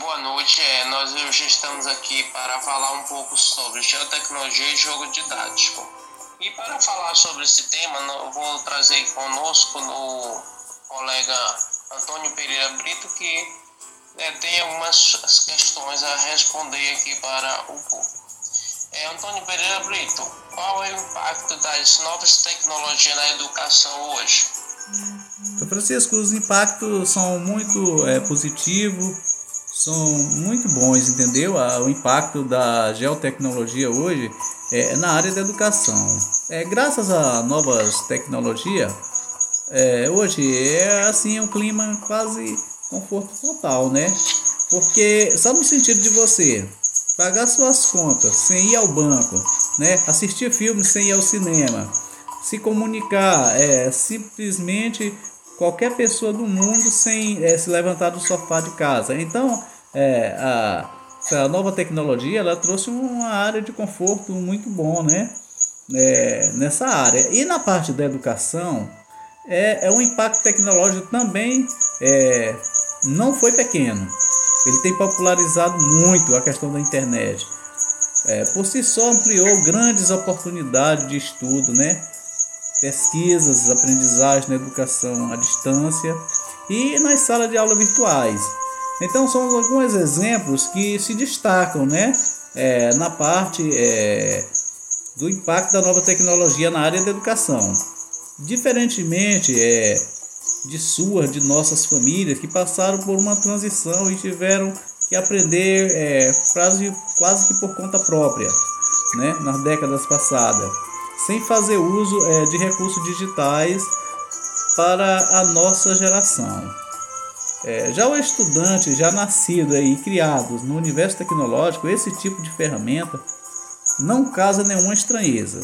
boa noite. É, nós hoje estamos aqui para falar um pouco sobre geotecnologia e jogo didático. E para falar sobre esse tema, eu vou trazer conosco o colega Antônio Pereira Brito, que é, tem algumas questões a responder aqui para o público. É, Antônio Pereira Brito, qual é o impacto das novas tecnologias na educação hoje? Então, Francisco, os impactos são muito é, positivos, são muito bons, entendeu? O impacto da geotecnologia hoje é na área da educação. É, graças a novas tecnologias, é, hoje é assim um clima quase conforto total, né? Porque só no sentido de você pagar suas contas sem ir ao banco, né? Assistir filmes sem ir ao cinema, se comunicar, é simplesmente qualquer pessoa do mundo sem é, se levantar do sofá de casa. Então, é, a, a nova tecnologia ela trouxe uma área de conforto muito bom, né? É, nessa área. E na parte da educação, é, é um impacto tecnológico também é, não foi pequeno. Ele tem popularizado muito a questão da internet. É, por si só ampliou grandes oportunidades de estudo, né? Pesquisas, aprendizagem na educação à distância e nas salas de aula virtuais. Então são alguns exemplos que se destacam né? É, na parte é, do impacto da nova tecnologia na área da educação. Diferentemente é, de suas, de nossas famílias que passaram por uma transição e tiveram que aprender é, quase, quase que por conta própria, né, nas décadas passadas, sem fazer uso é, de recursos digitais para a nossa geração. É, já o estudante, já nascido e criado no universo tecnológico, esse tipo de ferramenta não causa nenhuma estranheza.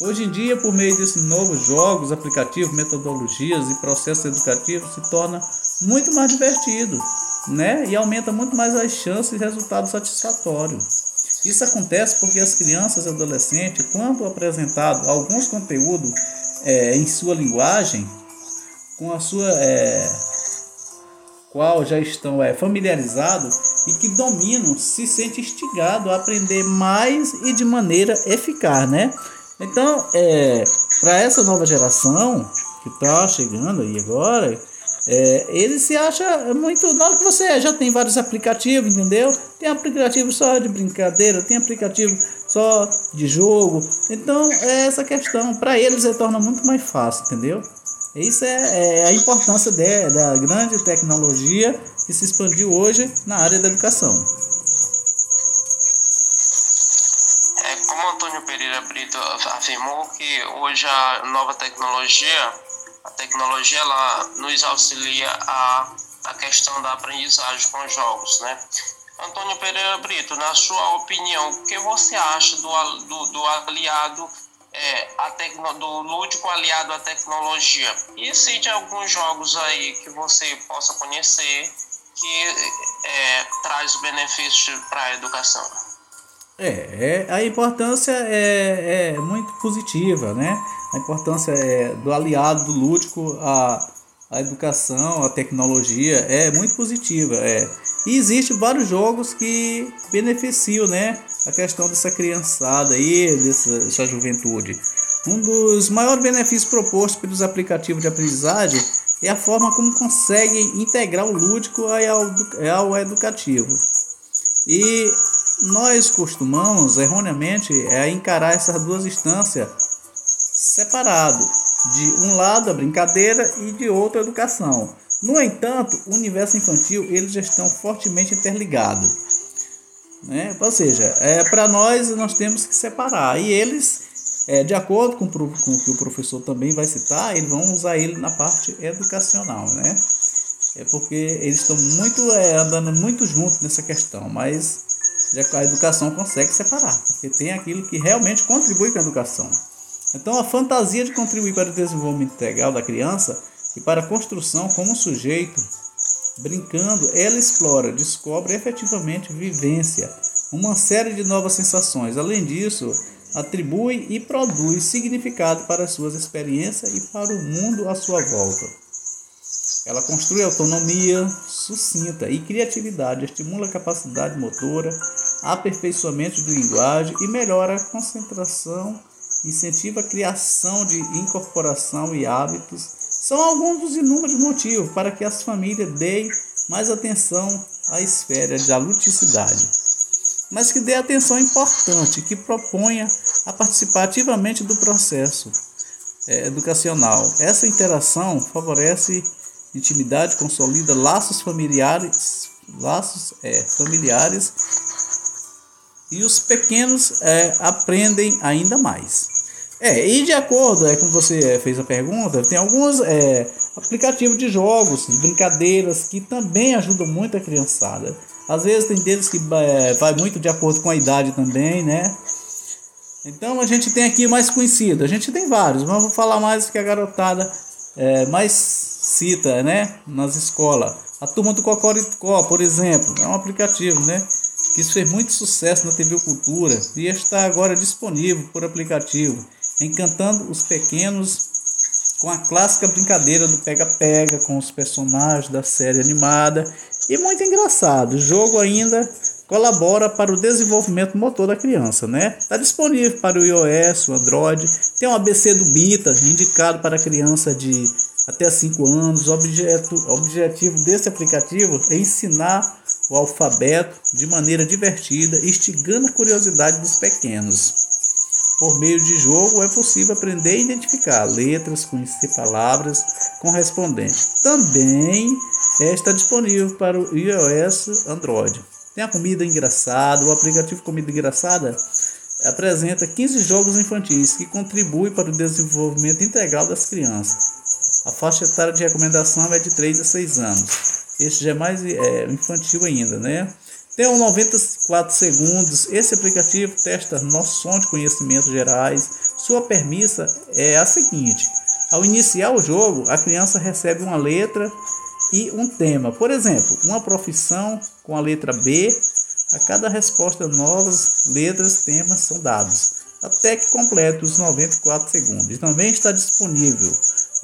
Hoje em dia, por meio desses novos jogos, aplicativos, metodologias e processos educativos, se torna muito mais divertido, né? E aumenta muito mais as chances de resultado satisfatório. Isso acontece porque as crianças e adolescentes, quando apresentado alguns conteúdos é, em sua linguagem, com a sua é, qual já estão é, familiarizados e que dominam, se sente instigado a aprender mais e de maneira eficaz, né? Então, é, para essa nova geração que está chegando aí agora, é, ele se acha muito. Na hora que você já tem vários aplicativos, entendeu? Tem aplicativo só de brincadeira, tem aplicativo só de jogo. Então, é essa questão. Para eles, se torna muito mais fácil, entendeu? Isso é, é a importância de, da grande tecnologia que se expandiu hoje na área da educação. Antônio Pereira Brito afirmou que hoje a nova tecnologia, a tecnologia ela nos auxilia a, a questão da aprendizagem com jogos, né? Antônio Pereira Brito, na sua opinião, o que você acha do, do, do aliado, é, a tecno, do lúdico aliado à tecnologia? E cite alguns jogos aí que você possa conhecer que é, traz benefícios para a educação. É, é, a importância é, é muito positiva, né? A importância é do aliado do lúdico à, à educação, à tecnologia é muito positiva. É. E existem vários jogos que beneficiam, né? A questão dessa criançada aí, dessa, dessa juventude. Um dos maiores benefícios propostos pelos aplicativos de aprendizagem é a forma como conseguem integrar o lúdico ao, ao educativo. E nós costumamos erroneamente é encarar essas duas instâncias separado, de um lado a brincadeira e de outro a educação. No entanto, o universo infantil eles já estão fortemente interligados. Né? Ou seja, é, para nós nós temos que separar. E eles, é, de acordo com, com o que o professor também vai citar, eles vão usar ele na parte educacional. Né? É porque eles estão muito é, andando muito juntos nessa questão, mas a educação consegue separar, porque tem aquilo que realmente contribui com a educação. Então, a fantasia de contribuir para o desenvolvimento integral da criança e para a construção como sujeito, brincando, ela explora, descobre efetivamente vivência, uma série de novas sensações. Além disso, atribui e produz significado para as suas experiências e para o mundo à sua volta. Ela construi autonomia, sucinta e criatividade, estimula a capacidade motora, aperfeiçoamento de linguagem e melhora a concentração, incentiva a criação de incorporação e hábitos. São alguns dos inúmeros motivos para que as famílias deem mais atenção à esfera da luticidade, mas que dê atenção importante, que proponha a participar ativamente do processo é, educacional. Essa interação favorece intimidade, consolida laços familiares, laços é, familiares e os pequenos é, aprendem ainda mais. É, e de acordo é, com você fez a pergunta, tem alguns é, aplicativos de jogos, de brincadeiras que também ajudam muito a criançada. Às vezes tem deles que é, vai muito de acordo com a idade também, né? Então a gente tem aqui mais conhecido, a gente tem vários, mas vou falar mais que a garotada é, mais cita, né, nas escolas. A turma do Cocoricó, por exemplo, é um aplicativo, né, que fez muito sucesso na TV Cultura e está agora disponível por aplicativo, encantando os pequenos com a clássica brincadeira do pega-pega com os personagens da série animada e muito engraçado. O jogo ainda colabora para o desenvolvimento motor da criança, né? Está disponível para o iOS, o Android, tem um ABC do Bita, indicado para criança de até 5 anos. O objeto, objetivo desse aplicativo é ensinar o alfabeto de maneira divertida, instigando a curiosidade dos pequenos. Por meio de jogo é possível aprender a identificar letras, conhecer palavras correspondentes. Também está disponível para o iOS Android. Tem a comida engraçada, o aplicativo Comida Engraçada apresenta 15 jogos infantis que contribuem para o desenvolvimento integral das crianças. A faixa etária de recomendação é de 3 a 6 anos. Este já é mais é, infantil ainda, né? Tem um 94 segundos. Esse aplicativo testa noções de conhecimentos gerais. Sua premissa é a seguinte: ao iniciar o jogo, a criança recebe uma letra e um tema. Por exemplo, uma profissão com a letra B. A cada resposta, novas letras, temas são dados, até que complete os 94 segundos. Também está disponível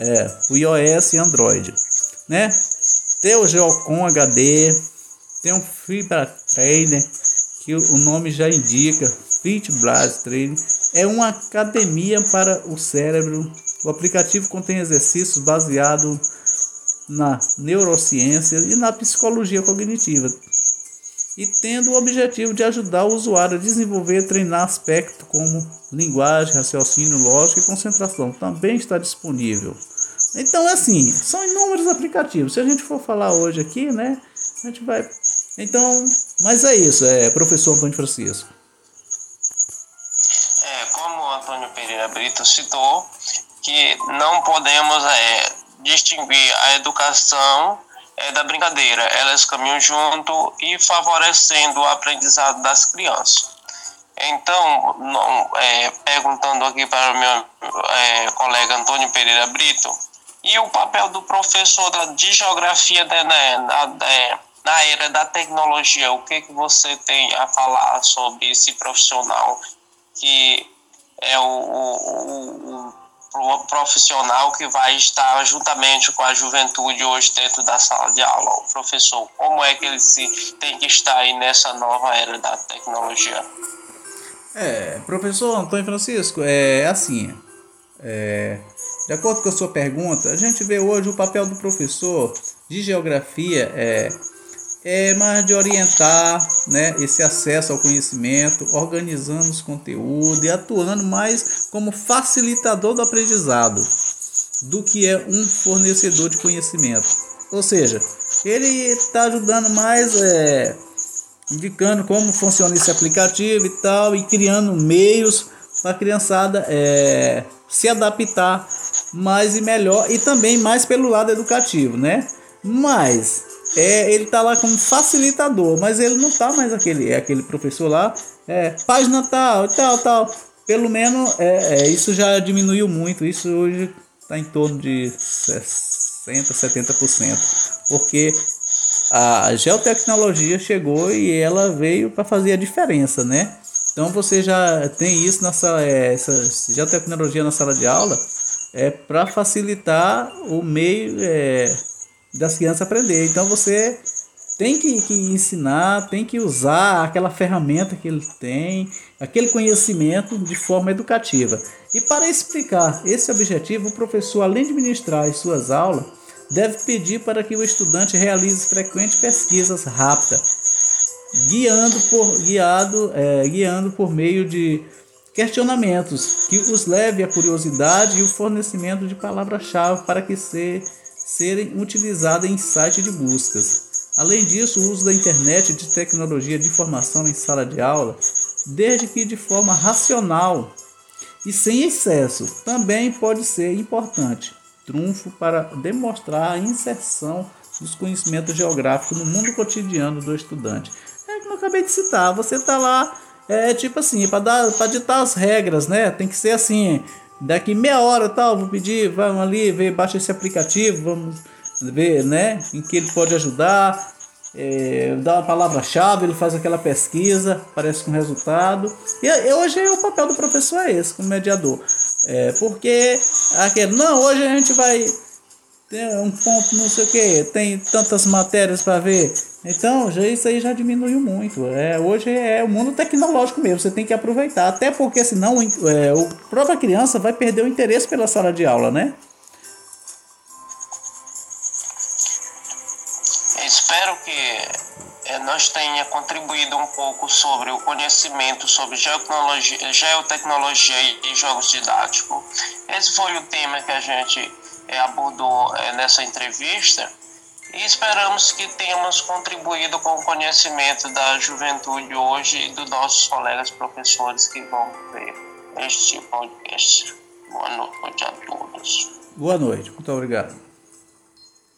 é, o iOS e Android. Né? Tem o Geocom HD, tem um Fibra Trainer, que o nome já indica, Fit Blast Trainer. É uma academia para o cérebro. O aplicativo contém exercícios baseados na neurociência e na psicologia cognitiva, e tendo o objetivo de ajudar o usuário a desenvolver e treinar aspectos como linguagem, raciocínio lógico e concentração. Também está disponível. Então, é assim, são inúmeros aplicativos. Se a gente for falar hoje aqui, né, a gente vai. Então, mas é isso, é professor Antônio Francisco. É, como o Antônio Pereira Brito citou, que não podemos é, distinguir a educação é, da brincadeira. Elas caminham junto e favorecendo o aprendizado das crianças. Então, não, é, perguntando aqui para o meu é, colega Antônio Pereira Brito, e o papel do professor de geografia né, na, na era da tecnologia, o que, que você tem a falar sobre esse profissional que é o, o, o profissional que vai estar juntamente com a juventude hoje dentro da sala de aula. O professor, como é que ele se tem que estar aí nessa nova era da tecnologia? É, professor Antônio Francisco, é assim, é, de acordo com a sua pergunta, a gente vê hoje o papel do professor de geografia é é mais de orientar né, esse acesso ao conhecimento, organizando os conteúdos e atuando mais como facilitador do aprendizado do que é um fornecedor de conhecimento. Ou seja, ele está ajudando mais, é, indicando como funciona esse aplicativo e tal, e criando meios para a criançada é, se adaptar mais e melhor, e também mais pelo lado educativo, né? Mas é, ele tá lá como facilitador, mas ele não tá mais aquele, é aquele professor lá, é, página tal, tal, tal. Pelo menos é, é, isso já diminuiu muito, isso hoje está em torno de 60, 70%, porque a geotecnologia chegou e ela veio para fazer a diferença, né? Então você já tem isso nessa é, essa geotecnologia na sala de aula é para facilitar o meio é, das crianças aprender. Então você tem que, que ensinar, tem que usar aquela ferramenta que ele tem, aquele conhecimento de forma educativa. E para explicar esse objetivo, o professor, além de ministrar as suas aulas, deve pedir para que o estudante realize frequentes pesquisas rápidas, guiando por, guiado, é, guiando por meio de questionamentos que os leve à curiosidade e o fornecimento de palavras-chave para que se, serem utilizadas em sites de buscas. Além disso, o uso da internet e de tecnologia de informação em sala de aula, desde que de forma racional e sem excesso, também pode ser importante, trunfo para demonstrar a inserção dos conhecimentos geográficos no mundo cotidiano do estudante. É como eu acabei de citar, você está lá, é tipo assim, para ditar as regras, né? Tem que ser assim, daqui meia hora tal, vou pedir, vamos ali, ver, baixa esse aplicativo, vamos ver né, em que ele pode ajudar, é, dá uma palavra-chave, ele faz aquela pesquisa, aparece com resultado. E hoje o papel do professor é esse, como mediador. É, porque aquele, não, hoje a gente vai ter um ponto, não sei o que, tem tantas matérias para ver. Então, já, isso aí já diminuiu muito. É, hoje é o mundo tecnológico mesmo, você tem que aproveitar. Até porque senão é, a própria criança vai perder o interesse pela sala de aula, né? espero que eh, nós tenha contribuído um pouco sobre o conhecimento sobre geotecnologia, geotecnologia e jogos didáticos. Esse foi o tema que a gente abordou eh, nessa entrevista e esperamos que tenhamos contribuído com o conhecimento da juventude hoje e dos nossos colegas professores que vão ver este podcast. Boa noite a todos. Boa noite, muito obrigado.